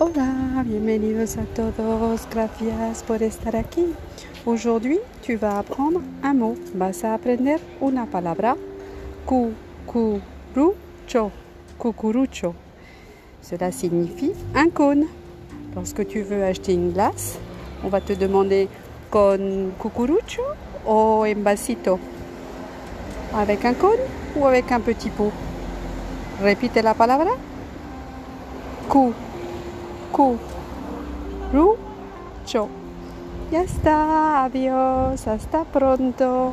Hola, bienvenidos a todos, gracias por estar aquí. Aujourd'hui, tu vas apprendre un mot. Vas a aprender una palabra. Cucurucho. Cucurucho. Cela signifie un cône. Lorsque tu veux acheter une glace, on va te demander con cucurucho ou en vasito. Avec un cône ou avec un petit pot. Repite la palabra. Cu, cu, ru, cho. Ya está, adiós, hasta pronto.